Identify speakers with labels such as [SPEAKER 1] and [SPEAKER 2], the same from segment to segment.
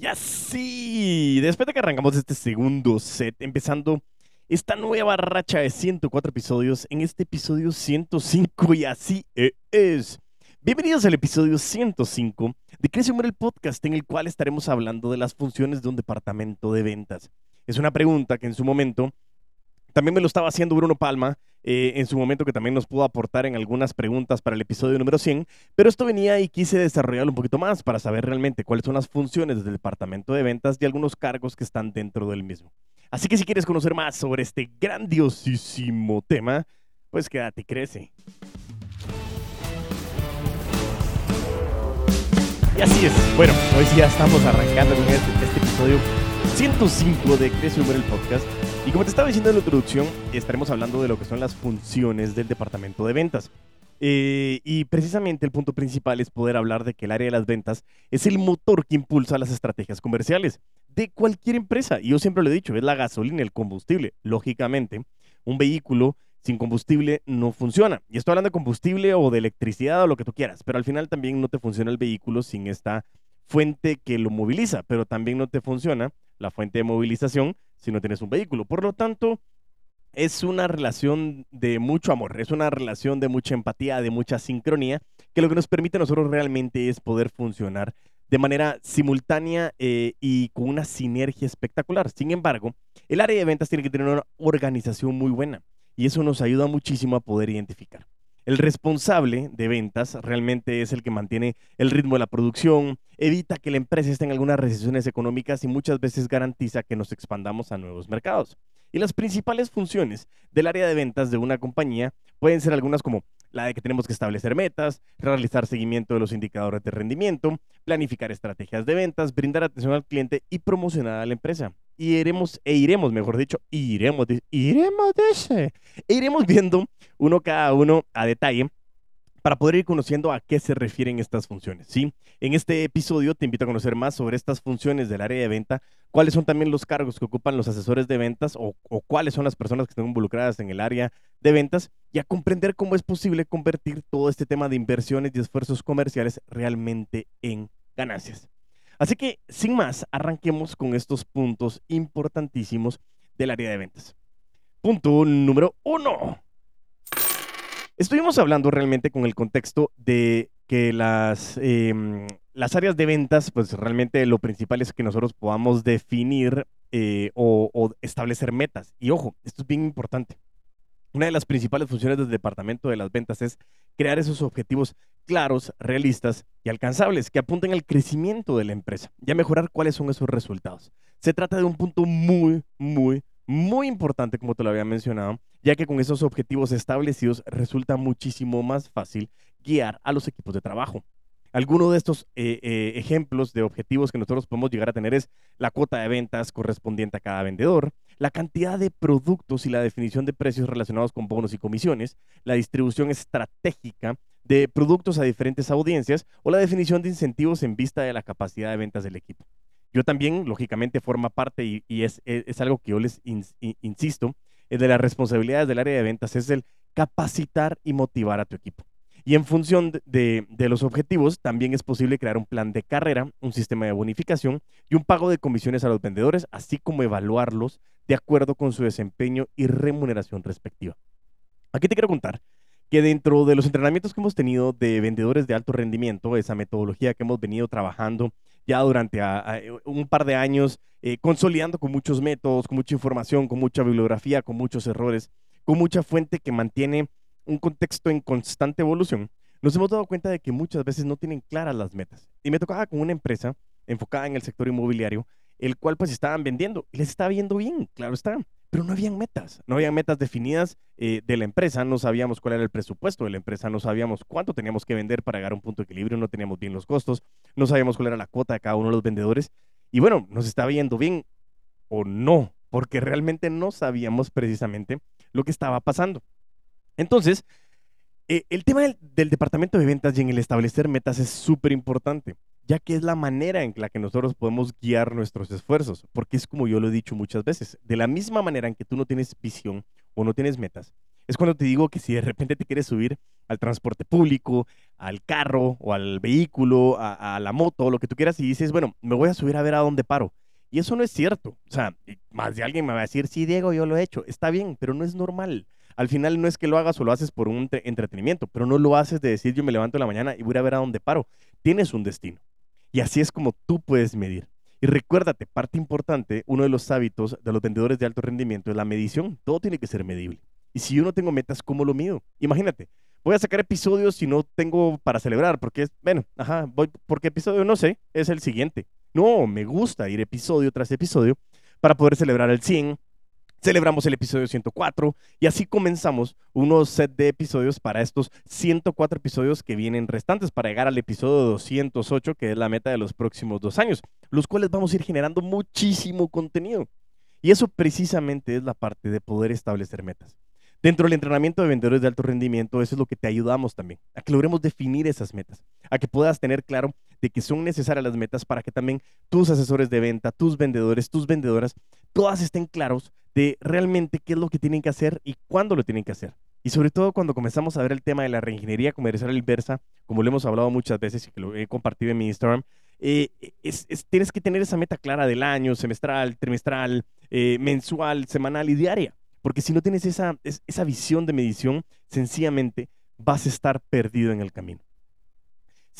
[SPEAKER 1] Y así, después de que arrancamos este segundo set, empezando esta nueva racha de 104 episodios, en este episodio 105 y así es. Bienvenidos al episodio 105 de Crece el podcast en el cual estaremos hablando de las funciones de un departamento de ventas. Es una pregunta que en su momento también me lo estaba haciendo Bruno Palma eh, en su momento que también nos pudo aportar en algunas preguntas para el episodio número 100, pero esto venía y quise desarrollarlo un poquito más para saber realmente cuáles son las funciones del departamento de ventas y algunos cargos que están dentro del mismo. Así que si quieres conocer más sobre este grandiosísimo tema, pues quédate y crece. Y así es. Bueno, hoy sí ya estamos arrancando con este, este episodio 105 de Crece Humor el Podcast. Y como te estaba diciendo en la introducción, estaremos hablando de lo que son las funciones del departamento de ventas. Eh, y precisamente el punto principal es poder hablar de que el área de las ventas es el motor que impulsa las estrategias comerciales de cualquier empresa. Y yo siempre lo he dicho, es la gasolina, el combustible. Lógicamente, un vehículo sin combustible no funciona. Y estoy hablando de combustible o de electricidad o lo que tú quieras, pero al final también no te funciona el vehículo sin esta fuente que lo moviliza, pero también no te funciona la fuente de movilización si no tienes un vehículo. Por lo tanto, es una relación de mucho amor, es una relación de mucha empatía, de mucha sincronía, que lo que nos permite a nosotros realmente es poder funcionar de manera simultánea eh, y con una sinergia espectacular. Sin embargo, el área de ventas tiene que tener una organización muy buena y eso nos ayuda muchísimo a poder identificar. El responsable de ventas realmente es el que mantiene el ritmo de la producción, evita que la empresa esté en algunas recesiones económicas y muchas veces garantiza que nos expandamos a nuevos mercados. Y las principales funciones del área de ventas de una compañía pueden ser algunas como la de que tenemos que establecer metas, realizar seguimiento de los indicadores de rendimiento, planificar estrategias de ventas, brindar atención al cliente y promocionar a la empresa. Y iremos, e iremos, mejor dicho, iremos, iremos, e iremos viendo uno cada uno a detalle para poder ir conociendo a qué se refieren estas funciones. ¿sí? En este episodio te invito a conocer más sobre estas funciones del área de venta, cuáles son también los cargos que ocupan los asesores de ventas o, o, cuáles son las personas que están involucradas en el área de ventas y a comprender cómo es posible convertir todo este tema de inversiones y esfuerzos comerciales realmente en ganancias. Así que, sin más, arranquemos con estos puntos importantísimos del área de ventas. Punto número uno Estuvimos hablando realmente con el contexto de que las, em, las áreas de ventas, pues realmente lo principal es que nosotros podamos definir eh, o, establecer metas. Y ojo, esto es bien importante. Una de las principales funciones del departamento de las ventas es crear esos objetivos claros, realistas y alcanzables que apunten al crecimiento de la empresa y a mejorar cuáles son esos resultados. Se trata de un punto muy, muy, muy importante, como te lo había mencionado, ya que con esos objetivos establecidos resulta muchísimo más fácil guiar a los equipos de trabajo. Alguno de estos eh, eh, ejemplos de objetivos que nosotros podemos llegar a tener es la cuota de ventas correspondiente a cada vendedor, la cantidad de productos y la definición de precios relacionados con bonos y comisiones, la distribución estratégica de productos a diferentes audiencias o la definición de incentivos en vista de la capacidad de ventas del equipo. Yo también, lógicamente, forma parte y, es, algo que yo les insisto, eh, de las responsabilidades del área de ventas es el capacitar y motivar a tu equipo. Y en función de, de, los objetivos, también es posible crear un plan de carrera, un sistema de bonificación y un pago de comisiones a los vendedores, así como evaluarlos de acuerdo con su desempeño y remuneración respectiva. Aquí te quiero contar que dentro de los entrenamientos que hemos tenido de vendedores de alto rendimiento, esa metodología que hemos venido trabajando ya durante un par de años, eh, consolidando con muchos métodos, con mucha información, con mucha bibliografía, con muchos errores, con mucha fuente que mantiene un contexto en constante evolución, nos hemos dado cuenta de que muchas veces no tienen claras las metas. Y me tocaba con una empresa enfocada en el sector inmobiliario, el cual pues estaban vendiendo les estaba viendo bien, claro está pero no habían metas, no habían metas definidas eh, de la empresa, no sabíamos cuál era el presupuesto de la empresa, no sabíamos cuánto teníamos que vender para llegar a un punto de equilibrio, no teníamos bien los costos, no sabíamos cuál era la cuota de cada uno de los vendedores y bueno, nos estaba yendo bien o no, porque realmente no sabíamos precisamente lo que estaba pasando. Entonces, eh, el tema del, del departamento de ventas y en el establecer metas es súper importante ya que es la manera en la que nosotros podemos guiar nuestros esfuerzos, porque es como yo lo he dicho muchas veces, de la misma manera en que tú no tienes visión o no tienes metas, es cuando te digo que si de repente te quieres subir al transporte público, al carro o al vehículo, a, la moto, o lo que tú quieras, y dices, bueno, me voy a subir a ver a dónde paro. Y eso no es cierto. O sea, más de alguien me va a decir, sí, Diego, yo lo he hecho. Está bien, pero no es normal. Al final no es que lo hagas o lo haces por un entretenimiento, pero no lo haces de decir, yo me levanto en la mañana y voy a ver a dónde paro. Tienes un destino. Y así es como tú puedes medir. Y recuérdate, parte importante, uno de los hábitos de los vendedores de alto rendimiento es la medición. Todo tiene que ser medible. Y si yo no tengo metas, ¿cómo lo mido? Imagínate, voy a sacar episodios si no tengo para celebrar, porque es, bueno, ajá, voy, porque episodio no sé, es el siguiente. No, me gusta ir episodio tras episodio para poder celebrar el 100. Celebramos el episodio 104 y así comenzamos unos set de episodios para estos 104 episodios que vienen restantes para llegar al episodio 208, que es la meta de los próximos dos años, los cuales vamos a ir generando muchísimo contenido. Y eso precisamente es la parte de poder establecer metas. Dentro del entrenamiento de vendedores de alto rendimiento, eso es lo que te ayudamos también, a que logremos definir esas metas, a que puedas tener claro de que son necesarias las metas para que también tus asesores de venta, tus vendedores, tus vendedoras, todas estén claros de realmente qué es lo que tienen que hacer y cuándo lo tienen que hacer. Y sobre todo cuando comenzamos a ver el tema de la reingeniería comercial inversa, como lo hemos hablado muchas veces y que lo he compartido en mi Instagram, eh, tienes que tener esa meta clara del año, semestral, trimestral, eh, mensual, semanal y diaria. Porque si no tienes esa, esa visión de medición, sencillamente vas a estar perdido en el camino.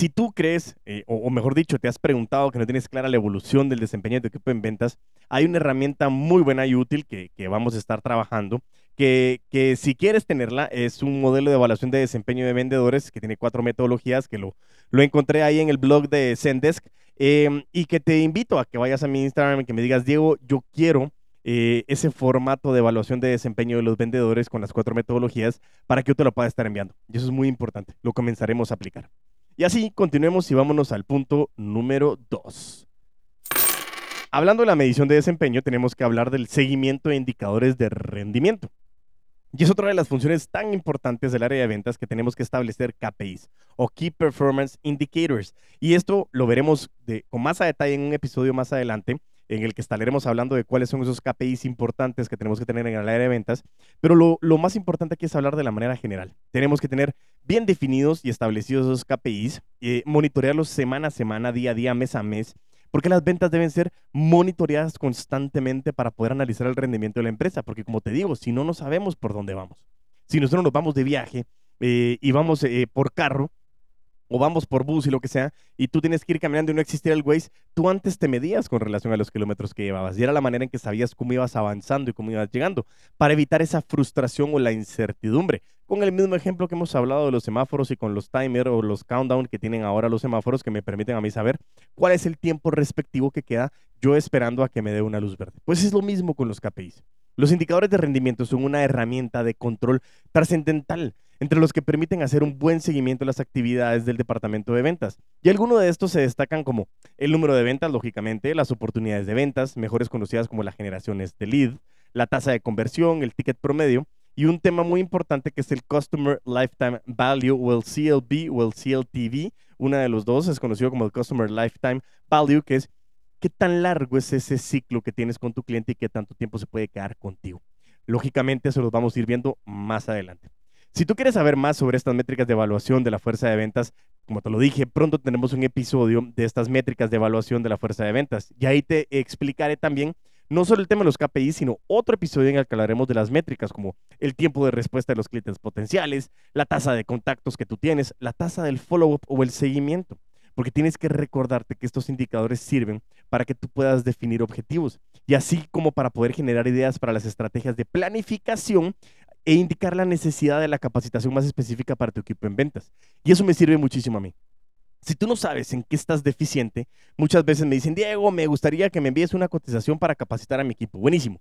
[SPEAKER 1] Si tú crees, eh, o, mejor dicho, te has preguntado que no tienes clara la evolución del desempeño de tu equipo en ventas, hay una herramienta muy buena y útil que, vamos a estar trabajando, que, si quieres tenerla, es un modelo de evaluación de desempeño de vendedores que tiene cuatro metodologías, que lo, lo encontré ahí en el blog de Zendesk, em, y que te invito a que vayas a mi Instagram y que me digas, Diego, yo quiero eh, ese formato de evaluación de desempeño de los vendedores con las cuatro metodologías para que yo te lo pueda estar enviando. Y eso es muy importante. Lo comenzaremos a aplicar. Y así continuemos y vámonos al punto número dos. Hablando de la medición de desempeño, tenemos que hablar del seguimiento de indicadores de rendimiento. Y es otra de las funciones tan importantes del área de ventas que tenemos que establecer KPIs o Key Performance Indicators. Y esto lo veremos con más a detalle en un episodio más adelante, en el que estaremos hablando de cuáles son esos KPIs importantes que tenemos que tener en el área de ventas. Pero lo, más importante aquí es hablar de la manera general. Tenemos que tener bien definidos y establecidos esos KPIs, eh, monitorearlos semana a semana, día a día, mes a mes, porque las ventas deben ser monitoreadas constantemente para poder analizar el rendimiento de la empresa, porque como te digo, si no, no sabemos por dónde vamos. Si nosotros nos vamos de viaje eh, y vamos eh, por carro, o vamos por bus y lo que sea, y tú tienes que ir caminando y no existiera el Waze, tú antes te medías con relación a los kilómetros que llevabas. Y era la manera en que sabías cómo ibas avanzando y cómo ibas llegando, para evitar esa frustración o la incertidumbre. Con el mismo ejemplo que hemos hablado de los semáforos y con los timer o los countdown que tienen ahora los semáforos que me permiten a mí saber cuál es el tiempo respectivo que queda yo esperando a que me dé una luz verde. Pues es lo mismo con los KPIs. Los indicadores de rendimiento son una herramienta de control trascendental entre los que permiten hacer un buen seguimiento de las actividades del departamento de ventas. Y algunos de estos se destacan como el número de ventas, lógicamente, las oportunidades de ventas, mejores conocidas como las generaciones de lead, la tasa de conversión, el ticket promedio, y un tema muy importante que es el Customer Lifetime Value o el CLV o el CLTV. Una de los dos es conocido como el Customer Lifetime Value, que es qué tan largo es ese ciclo que tienes con tu cliente y qué tanto tiempo se puede quedar contigo. Lógicamente, eso lo vamos a ir viendo más adelante. Si tú quieres saber más sobre estas métricas de evaluación de la fuerza de ventas, como te lo dije, pronto tenemos un episodio de estas métricas de evaluación de la fuerza de ventas. Y ahí te explicaré también no solo el tema de los KPIs, sino otro episodio en el que hablaremos de las métricas, como el tiempo de respuesta de los clientes potenciales, la tasa de contactos que tú tienes, la tasa del follow-up o el seguimiento. Porque tienes que recordarte que estos indicadores sirven para que tú puedas definir objetivos y así como para poder generar ideas para las estrategias de planificación e indicar la necesidad de la capacitación más específica para tu equipo en ventas. Y eso me sirve muchísimo a mí. Si tú no sabes en qué estás deficiente, muchas veces me dicen, Diego, me gustaría que me envíes una cotización para capacitar a mi equipo. Buenísimo.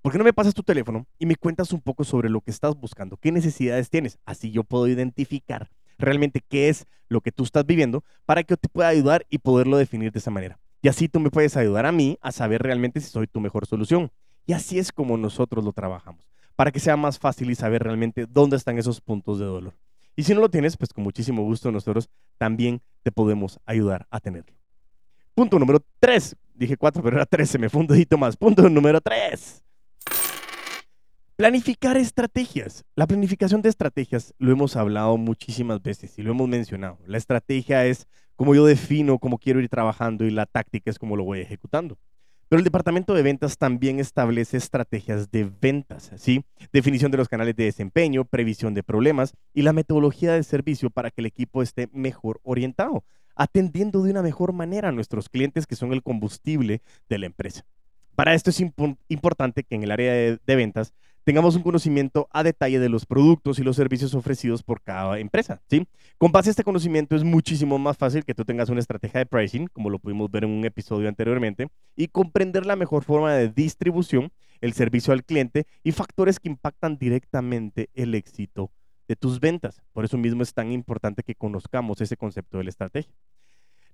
[SPEAKER 1] ¿Por qué no me pasas tu teléfono y me cuentas un poco sobre lo que estás buscando? ¿Qué necesidades tienes? Así yo puedo identificar realmente qué es lo que tú estás viviendo para que yo te pueda ayudar y poderlo definir de esa manera. Y así tú me puedes ayudar a mí a saber realmente si soy tu mejor solución. Y así es como nosotros lo trabajamos para que sea más fácil y saber realmente dónde están esos puntos de dolor. Y si no lo tienes, pues con muchísimo gusto nosotros también te podemos ayudar a tenerlo. Punto número 3. Dije 4, pero era 3, se me fue un dedito más. Punto número 3. Planificar estrategias. La planificación de estrategias lo hemos hablado muchísimas veces y lo hemos mencionado. La estrategia es cómo yo defino cómo quiero ir trabajando y la táctica es cómo lo voy ejecutando. Pero el departamento de ventas también establece estrategias de ventas, ¿sí? Definición de los canales de desempeño, previsión de problemas y la metodología de servicio para que el equipo esté mejor orientado, atendiendo de una mejor manera a nuestros clientes que son el combustible de la empresa. Para esto es importante que en el área de ventas tengamos un conocimiento a detalle de los productos y los servicios ofrecidos por cada empresa, ¿sí? Con base a este conocimiento es muchísimo más fácil que tú tengas una estrategia de pricing, como lo pudimos ver en un episodio anteriormente, y comprender la mejor forma de distribución, el servicio al cliente y factores que impactan directamente el éxito de tus ventas. Por eso mismo es tan importante que conozcamos ese concepto de la estrategia.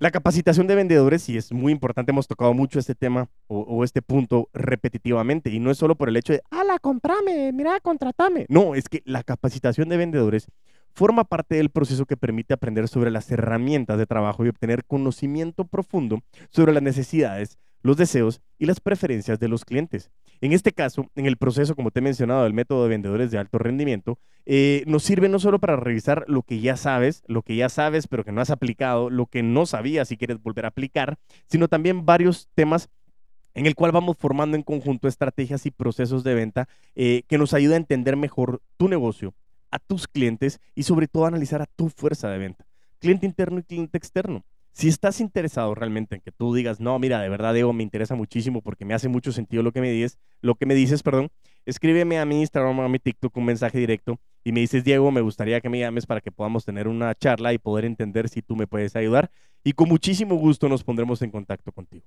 [SPEAKER 1] La capacitación de vendedores, y es muy importante, hemos tocado mucho este tema o, este punto repetitivamente, y no es solo por el hecho de, ala, comprame, mira, contratame. No, es que la capacitación de vendedores forma parte del proceso que permite aprender sobre las herramientas de trabajo y obtener conocimiento profundo sobre las necesidades, los deseos y las preferencias de los clientes. En este caso, en el proceso, como te he mencionado, del método de vendedores de alto rendimiento, eh, nos sirve no solo para revisar lo que ya sabes, lo que ya sabes pero que no has aplicado, lo que no sabías y quieres volver a aplicar, sino también varios temas en el cual vamos formando en conjunto estrategias y procesos de venta eh, que nos ayudan a entender mejor tu negocio, a tus clientes y sobre todo a analizar a tu fuerza de venta, cliente interno y cliente externo. Si estás interesado realmente en que tú digas, no, mira, de verdad, Diego, me interesa muchísimo porque me hace mucho sentido lo que me dices, lo que me dices, perdón, escríbeme a mi Instagram a mi TikTok un mensaje directo y me dices, Diego, me gustaría que me llames para que podamos tener una charla y poder entender si tú me puedes ayudar. Y con muchísimo gusto nos pondremos en contacto contigo.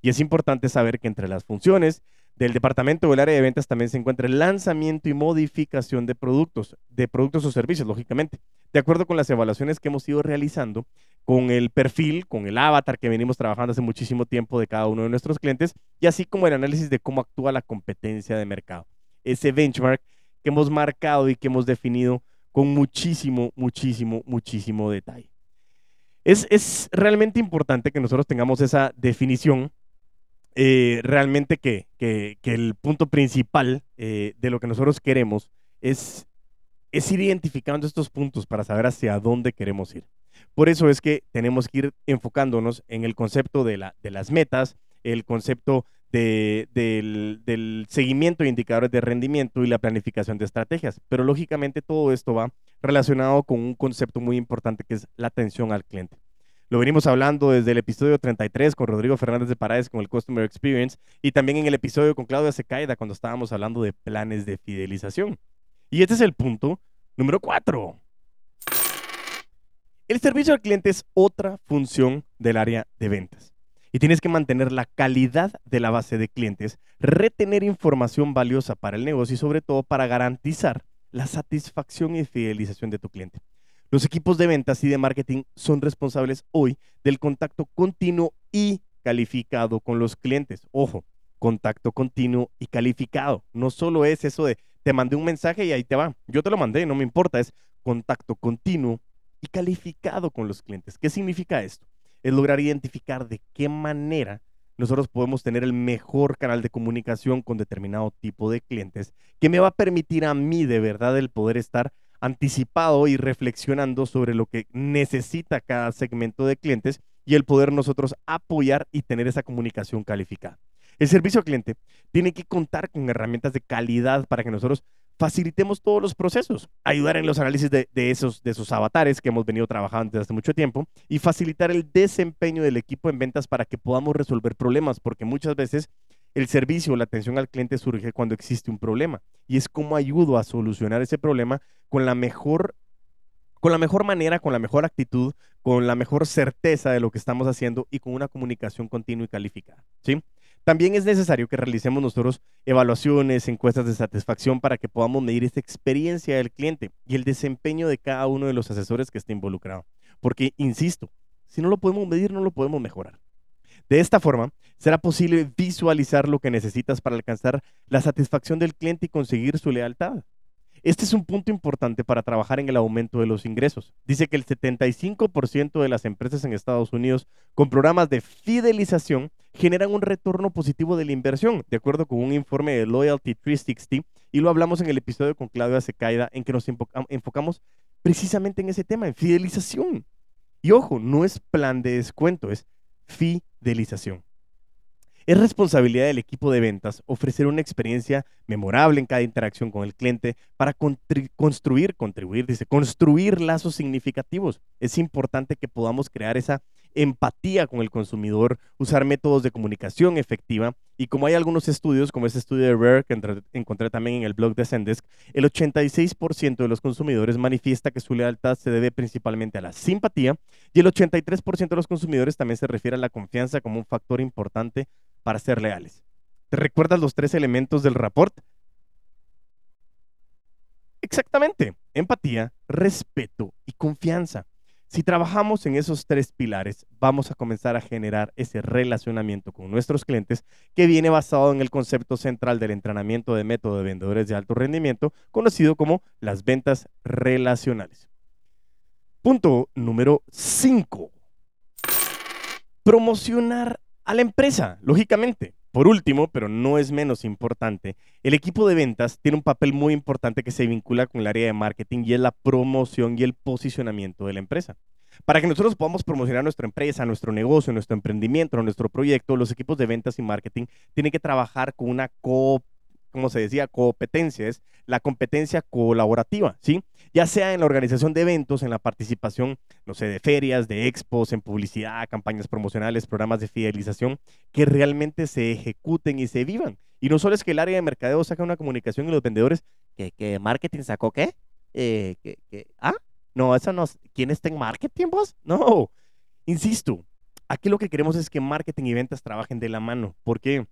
[SPEAKER 1] Y es importante saber que entre las funciones del departamento o el área de ventas también se encuentra el lanzamiento y modificación de productos, de productos o servicios, lógicamente. De acuerdo con las evaluaciones que hemos ido realizando, con el perfil, con el avatar que venimos trabajando hace muchísimo tiempo de cada uno de nuestros clientes, y así como el análisis de cómo actúa la competencia de mercado. Ese benchmark que hemos marcado y que hemos definido con muchísimo, muchísimo, muchísimo detalle. Es, es realmente importante que nosotros tengamos esa definición eh, realmente que, el punto principal eh, de lo que nosotros queremos es, es ir identificando estos puntos para saber hacia dónde queremos ir. Por eso es que tenemos que ir enfocándonos en el concepto de, la, de las metas, el concepto del, del, seguimiento de indicadores de rendimiento y la planificación de estrategias. Pero lógicamente todo esto va relacionado con un concepto muy importante que es la atención al cliente. Lo venimos hablando desde el episodio 33 con Rodrigo Fernández de Paredes con el Customer Experience y también en el episodio con Claudia Secaida cuando estábamos hablando de planes de fidelización. Y este es el punto número 4. El servicio al cliente es otra función del área de ventas. Y tienes que mantener la calidad de la base de clientes, retener información valiosa para el negocio y sobre todo para garantizar la satisfacción y fidelización de tu cliente. Los equipos de ventas y de marketing son responsables hoy del contacto continuo y calificado con los clientes. Ojo, contacto continuo y calificado. No solo es eso de te mandé un mensaje y ahí te va. Yo te lo mandé, no me importa. Es contacto continuo y calificado con los clientes. ¿Qué significa esto? Es lograr identificar de qué manera nosotros podemos tener el mejor canal de comunicación con determinado tipo de clientes que me va a permitir a mí de verdad el poder estar anticipado y reflexionando sobre lo que necesita cada segmento de clientes y el poder nosotros apoyar y tener esa comunicación calificada. El servicio al cliente tiene que contar con herramientas de calidad para que nosotros facilitemos todos los procesos, ayudar en los análisis de, esos, de esos avatares que hemos venido trabajando desde hace mucho tiempo y facilitar el desempeño del equipo en ventas para que podamos resolver problemas, porque muchas veces el servicio o la atención al cliente surge cuando existe un problema y es cómo ayudo a solucionar ese problema con la mejor con la mejor manera, con la mejor actitud, con la mejor certeza de lo que estamos haciendo y con una comunicación continua y calificada, ¿sí? También es necesario que realicemos nosotros evaluaciones, encuestas de satisfacción para que podamos medir esta experiencia del cliente y el desempeño de cada uno de los asesores que esté involucrado. Porque, insisto, si no lo podemos medir, no lo podemos mejorar. De esta forma, será posible visualizar lo que necesitas para alcanzar la satisfacción del cliente y conseguir su lealtad. Este es un punto importante para trabajar en el aumento de los ingresos. Dice que el 75% de las empresas en Estados Unidos con programas de fidelización generan un retorno positivo de la inversión, de acuerdo con un informe de Loyalty 360, y lo hablamos en el episodio con Claudia Secaida, en que nos enfocamos precisamente en ese tema, en fidelización. Y ojo, no es plan de descuento, es fidelización. Es responsabilidad del equipo de ventas ofrecer una experiencia memorable en cada interacción con el cliente para construir, contribuir, dice, construir lazos significativos. Es importante que podamos crear esa empatía con el consumidor, usar métodos de comunicación efectiva y como hay algunos estudios, como este estudio de Rare que encontré también en el blog de Zendesk, el 86% de los consumidores manifiesta que su lealtad se debe principalmente a la simpatía y el 83% de los consumidores también se refiere a la confianza como un factor importante para ser leales. ¿Te recuerdas los tres elementos del rapport? Exactamente, empatía, respeto y confianza. Si trabajamos en esos tres pilares, vamos a comenzar a generar ese relacionamiento con nuestros clientes que viene basado en el concepto central del entrenamiento de método de vendedores de alto rendimiento, conocido como las ventas relacionales. Punto número 5. Promocionar a la empresa, lógicamente. Por último, pero no es menos importante, el equipo de ventas tiene un papel muy importante que se vincula con el área de marketing y es la promoción y el posicionamiento de la empresa. Para que nosotros podamos promocionar nuestra empresa, nuestro negocio, nuestro emprendimiento, nuestro proyecto, los equipos de ventas y marketing tienen que trabajar con una cooperación como se decía, competencia, es la competencia colaborativa, ¿sí? Ya sea en la organización de eventos, en la participación, no sé, de ferias, de expos, en publicidad, campañas promocionales, programas de fidelización, que realmente se ejecuten y se vivan. Y no solo es que el área de mercadeo saca una comunicación y los vendedores, ¿que, marketing sacó qué? Eh, ¿Ah? No, eso no. ¿Quién está en marketing, vos? No. Insisto, aquí lo que queremos es que marketing y ventas trabajen de la mano. ¿Por qué?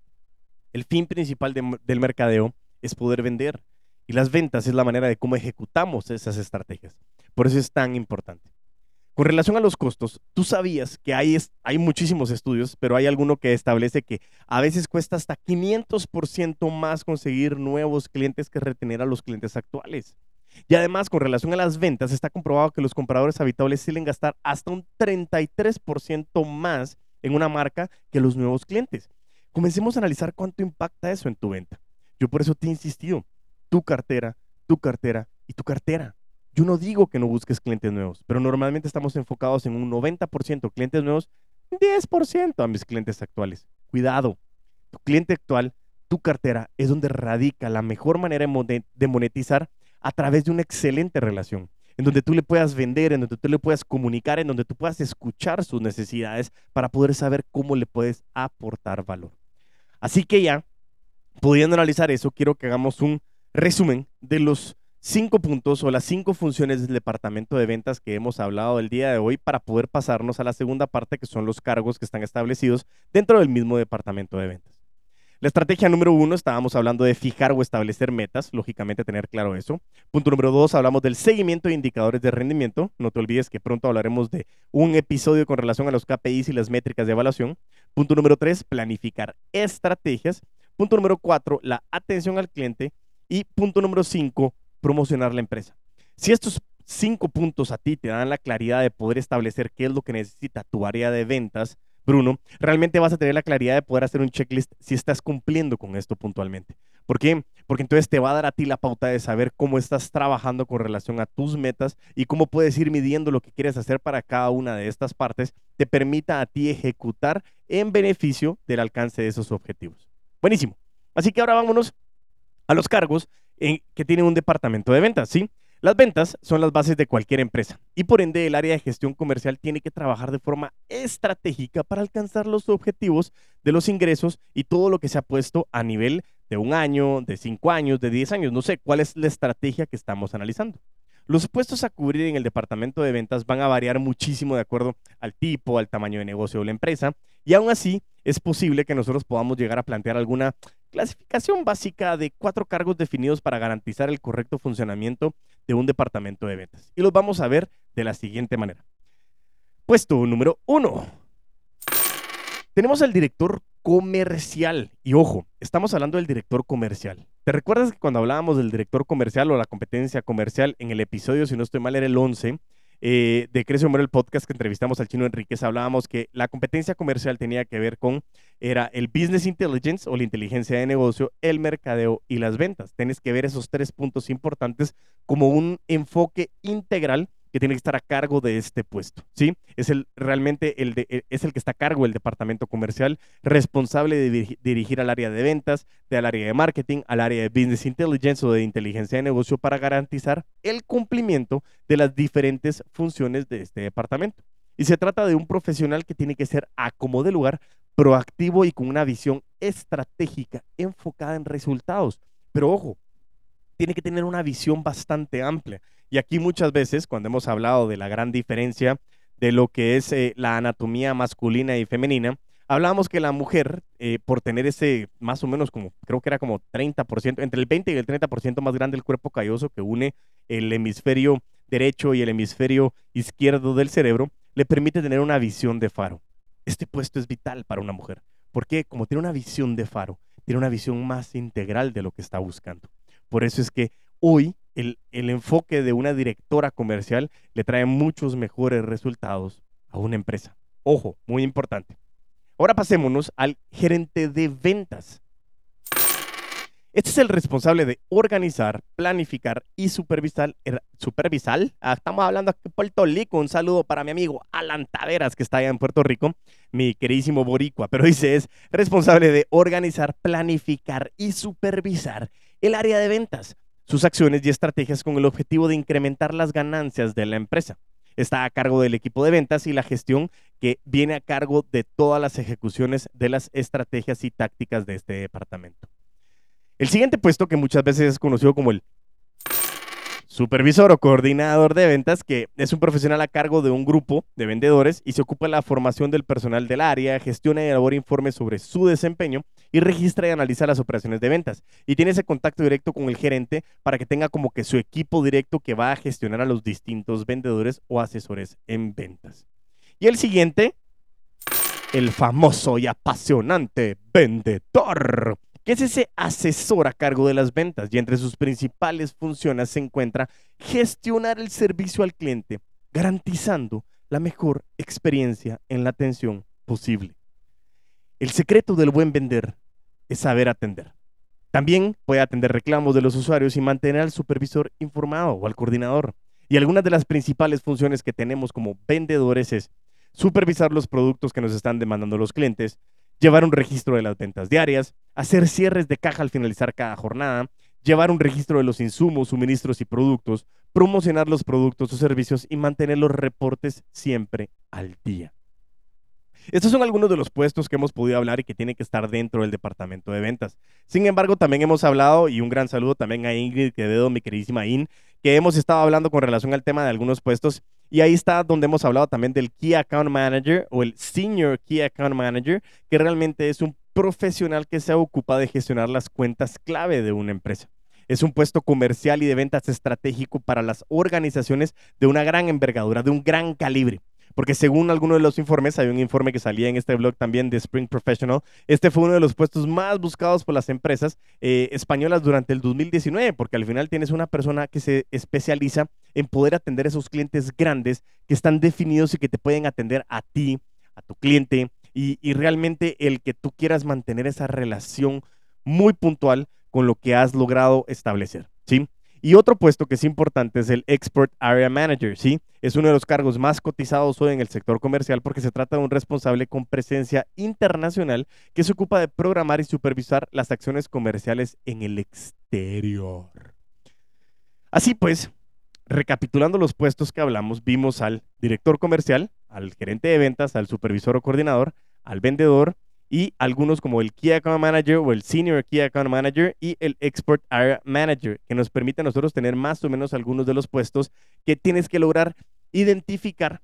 [SPEAKER 1] El fin principal del mercadeo es poder vender. Y las ventas es la manera de cómo ejecutamos esas estrategias. Por eso es tan importante. Con relación a los costos, tú sabías que hay, hay muchísimos estudios, pero hay alguno que establece que a veces cuesta hasta 500% más conseguir nuevos clientes que retener a los clientes actuales. Y además, con relación a las ventas, está comprobado que los compradores habituales suelen gastar hasta un 33% más en una marca que los nuevos clientes. Comencemos a analizar cuánto impacta eso en tu venta. Yo por eso te he insistido, tu cartera, tu cartera y tu cartera. Yo no digo que no busques clientes nuevos, pero normalmente estamos enfocados en un 90% clientes nuevos, 10% a mis clientes actuales. Cuidado, tu cliente actual, tu cartera es donde radica la mejor manera de monetizar a través de una excelente relación, en donde tú le puedas vender, en donde tú le puedas comunicar, en donde tú puedas escuchar sus necesidades para poder saber cómo le puedes aportar valor. Así que ya, pudiendo analizar eso, quiero que hagamos un resumen de los cinco puntos o las cinco funciones del departamento de ventas que hemos hablado el día de hoy para poder pasarnos a la segunda parte, que son los cargos que están establecidos dentro del mismo departamento de ventas. La estrategia número uno, estábamos hablando de fijar o establecer metas, lógicamente tener claro eso. Punto número dos, hablamos del seguimiento de indicadores de rendimiento. No te olvides que pronto hablaremos de un episodio con relación a los KPIs y las métricas de evaluación. Punto número tres, planificar estrategias. Punto número cuatro, la atención al cliente. Y punto número cinco, promocionar la empresa. Si estos cinco puntos a ti te dan la claridad de poder establecer qué es lo que necesita tu área de ventas, Bruno, realmente vas a tener la claridad de poder hacer un checklist si estás cumpliendo con esto puntualmente. ¿Por qué? Porque entonces te va a dar a ti la pauta de saber cómo estás trabajando con relación a tus metas y cómo puedes ir midiendo lo que quieres hacer para cada una de estas partes, te permita a ti ejecutar en beneficio del alcance de esos objetivos. Buenísimo. Así que ahora vámonos a los cargos en, que tiene un departamento de ventas, ¿sí? Las ventas son las bases de cualquier empresa y por ende el área de gestión comercial tiene que trabajar de forma estratégica para alcanzar los objetivos de los ingresos y todo lo que se ha puesto a nivel de un año, de cinco años, de diez años. No sé cuál es la estrategia que estamos analizando. Los puestos a cubrir en el departamento de ventas van a variar muchísimo de acuerdo al tipo, al tamaño de negocio de la empresa y aún así es posible que nosotros podamos llegar a plantear alguna clasificación básica de cuatro cargos definidos para garantizar el correcto funcionamiento de un departamento de ventas. Y los vamos a ver de la siguiente manera. Puesto número uno. Tenemos al director comercial. Y ojo, estamos hablando del director comercial. ¿Te recuerdas que cuando hablábamos del director comercial o la competencia comercial en el episodio, si no estoy mal, era el 11? Eh, de Crece Humor, el podcast que entrevistamos al chino Enríquez, hablábamos que la competencia comercial tenía que ver con, era el business intelligence o la inteligencia de negocio, el mercadeo y las ventas. Tienes que ver esos tres puntos importantes como un enfoque integral que tiene que estar a cargo de este puesto, ¿sí? Es el realmente el e, es el que está a cargo del departamento comercial, responsable de dirigir al área de ventas, del área de marketing, al área de business intelligence o de inteligencia de negocio para garantizar el cumplimiento de las diferentes funciones de este departamento. Y se trata de un profesional que tiene que ser a lugar, proactivo y con una visión estratégica enfocada en resultados. Pero ojo, tiene que tener una visión bastante amplia. Y aquí muchas veces, cuando hemos hablado de la gran diferencia de lo que es eh, la anatomía masculina y femenina, hablábamos que la mujer, eh, por tener ese más o menos como, creo que era como 30%, entre el 20 y el 30% más grande del cuerpo calloso que une el hemisferio derecho y el hemisferio izquierdo del cerebro, le permite tener una visión de faro. Este puesto es vital para una mujer, porque como tiene una visión de faro, tiene una visión más integral de lo que está buscando. Por eso es que hoy el, enfoque de una directora comercial le trae muchos mejores resultados a una empresa. Ojo, muy importante. Ahora pasémonos al gerente de ventas. Este es el responsable de organizar, planificar y supervisar. Er, supervisar. Ah, estamos hablando aquí de Puerto Rico. Un saludo para mi amigo Alan Taveras, que está allá en Puerto Rico, mi queridísimo Boricua. Pero dice: es responsable de organizar, planificar y supervisar el área de ventas sus acciones y estrategias con el objetivo de incrementar las ganancias de la empresa. Está a cargo del equipo de ventas y la gestión que viene a cargo de todas las ejecuciones de las estrategias y tácticas de este departamento. El siguiente puesto, que muchas veces es conocido como el supervisor o coordinador de ventas, que es un profesional a cargo de un grupo de vendedores y se ocupa de la formación del personal del área, gestiona y elabora informes sobre su desempeño y registra y analiza las operaciones de ventas. Y tiene ese contacto directo con el gerente para que tenga como que su equipo directo que va a gestionar a los distintos vendedores o asesores en ventas. Y el siguiente, el famoso y apasionante vendedor que es ese asesor a cargo de las ventas y entre sus principales funciones se encuentra gestionar el servicio al cliente, garantizando la mejor experiencia en la atención posible. El secreto del buen vender es saber atender. También puede atender reclamos de los usuarios y mantener al supervisor informado o al coordinador. Y algunas de las principales funciones que tenemos como vendedores es supervisar los productos que nos están demandando los clientes, llevar un registro de las ventas diarias, hacer cierres de caja al finalizar cada jornada, llevar un registro de los insumos, suministros y productos, promocionar los productos o servicios y mantener los reportes siempre al día. Estos son algunos de los puestos que hemos podido hablar y que tienen que estar dentro del departamento de ventas. Sin embargo, también hemos hablado, y un gran saludo también a Ingrid Quevedo, mi queridísima In, que hemos estado hablando con relación al tema de algunos puestos y ahí está donde hemos hablado también del Key Account Manager o el Senior Key Account Manager, que realmente es un profesional que se ocupa de gestionar las cuentas clave de una empresa. Es un puesto comercial y de ventas estratégico para las organizaciones de una gran envergadura, de un gran calibre. Porque según algunos de los informes, hay un informe que salía en este blog también de Spring Professional, este fue uno de los puestos más buscados por las empresas eh, españolas durante el 2019, porque al final tienes una persona que se especializa en poder atender a esos clientes grandes que están definidos y que te pueden atender a ti, a tu cliente, y, y realmente el que tú quieras mantener esa relación muy puntual con lo que has logrado establecer, ¿sí? Y otro puesto que es importante es el Export Area Manager, ¿sí? Es uno de los cargos más cotizados hoy en el sector comercial porque se trata de un responsable con presencia internacional que se ocupa de programar y supervisar las acciones comerciales en el exterior. Así pues, recapitulando los puestos que hablamos, vimos al director comercial, al gerente de ventas, al supervisor o coordinador, al vendedor, y algunos como el Key Account Manager o el Senior Key Account Manager y el Export Area Manager, que nos permite a nosotros tener más o menos algunos de los puestos que tienes que lograr identificar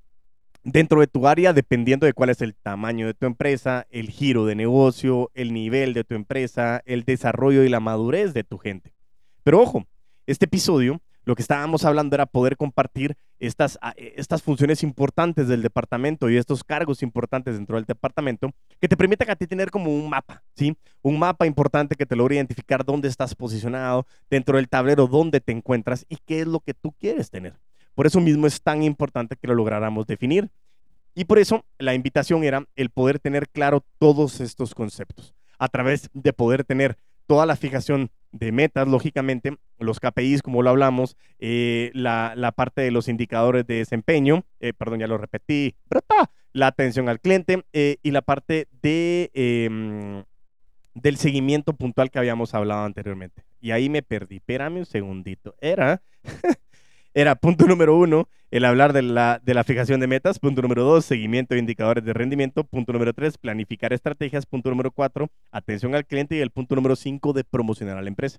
[SPEAKER 1] dentro de tu área dependiendo de cuál es el tamaño de tu empresa, el giro de negocio, el nivel de tu empresa, el desarrollo y la madurez de tu gente. Pero ojo, este episodio lo que estábamos hablando era poder compartir estas, ah, eh, estas funciones importantes del departamento y estos cargos importantes dentro del departamento que te permitan a ti tener como un mapa, ¿sí? Un mapa importante que te logre identificar dónde estás posicionado dentro del tablero, dónde te encuentras y qué es lo que tú quieres tener. Por eso mismo es tan importante que lo lográramos definir. Y por eso la invitación era el poder tener claro todos estos conceptos a través de poder tener toda la fijación de metas, lógicamente, los KPIs, como lo hablamos, eh, la, parte de los indicadores de desempeño, eh, perdón, ya lo repetí, la atención al cliente eh, y la parte de, em, del seguimiento puntual que habíamos hablado anteriormente. Y ahí me perdí, espérame un segundito. Era era punto número uno, el hablar de la, de la fijación de metas. Punto número dos, seguimiento de indicadores de rendimiento. Punto número tres, planificar estrategias. Punto número cuatro, atención al cliente. Y el punto número cinco, de promocionar a la empresa.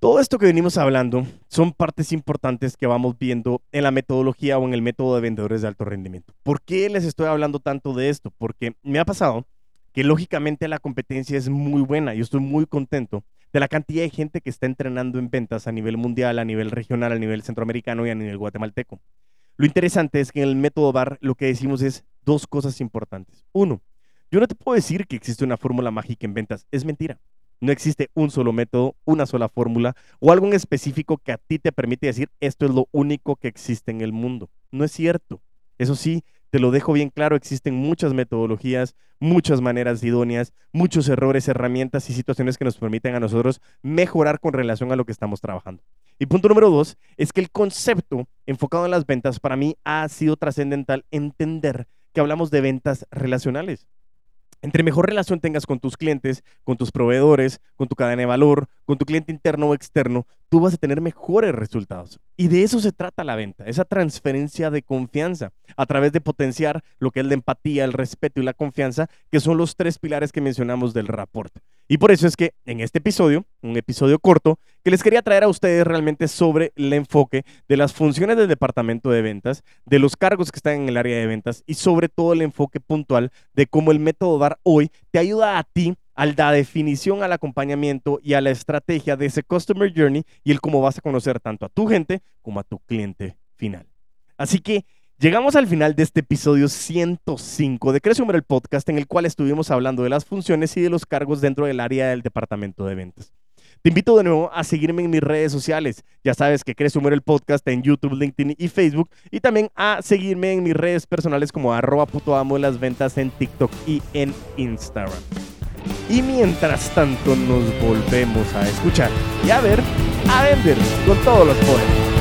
[SPEAKER 1] Todo esto que venimos hablando son partes importantes que vamos viendo en la metodología o en el método de vendedores de alto rendimiento. ¿Por qué les estoy hablando tanto de esto? Porque me ha pasado que lógicamente la competencia es muy buena. Yo estoy muy contento de la cantidad de gente que está entrenando en ventas a nivel mundial, a nivel regional, a nivel centroamericano y a nivel guatemalteco. Lo interesante es que en el método BAR lo que decimos es dos cosas importantes. Uno, yo no te puedo decir que existe una fórmula mágica en ventas, es mentira. No existe un solo método, una sola fórmula o algo en específico que a ti te permite decir esto es lo único que existe en el mundo. No es cierto. Eso sí, te lo dejo bien claro, existen muchas metodologías, muchas maneras idóneas, muchos errores, herramientas y situaciones que nos permiten a nosotros mejorar con relación a lo que estamos trabajando. Y punto número dos es que el concepto enfocado en las ventas para mí ha sido trascendental entender que hablamos de ventas relacionales. Entre mejor relación tengas con tus clientes, con tus proveedores, con tu cadena de valor, con tu cliente interno o externo, tú vas a tener mejores resultados. Y de eso se trata la venta, esa transferencia de confianza a través de potenciar lo que es la empatía, el respeto y la confianza, que son los tres pilares que mencionamos del rapport. Y por eso es que en este episodio, un episodio corto, que les quería traer a ustedes realmente sobre el enfoque de las funciones del departamento de ventas, de los cargos que están en el área de ventas y sobre todo el enfoque puntual de cómo el método DAR hoy te ayuda a ti a la definición, al acompañamiento y a la estrategia de ese Customer Journey y el cómo vas a conocer tanto a tu gente como a tu cliente final. Así que Llegamos al final de este episodio 105 de Crece el podcast en el cual estuvimos hablando de las funciones y de los cargos dentro del área del departamento de ventas. Te invito de nuevo a seguirme en mis redes sociales. Ya sabes que Crece el podcast en YouTube, LinkedIn y Facebook. Y también a seguirme en mis redes personales como arroba amo de las ventas en TikTok y en Instagram. Y mientras tanto nos volvemos a escuchar y a ver, a vender con todos los poderes.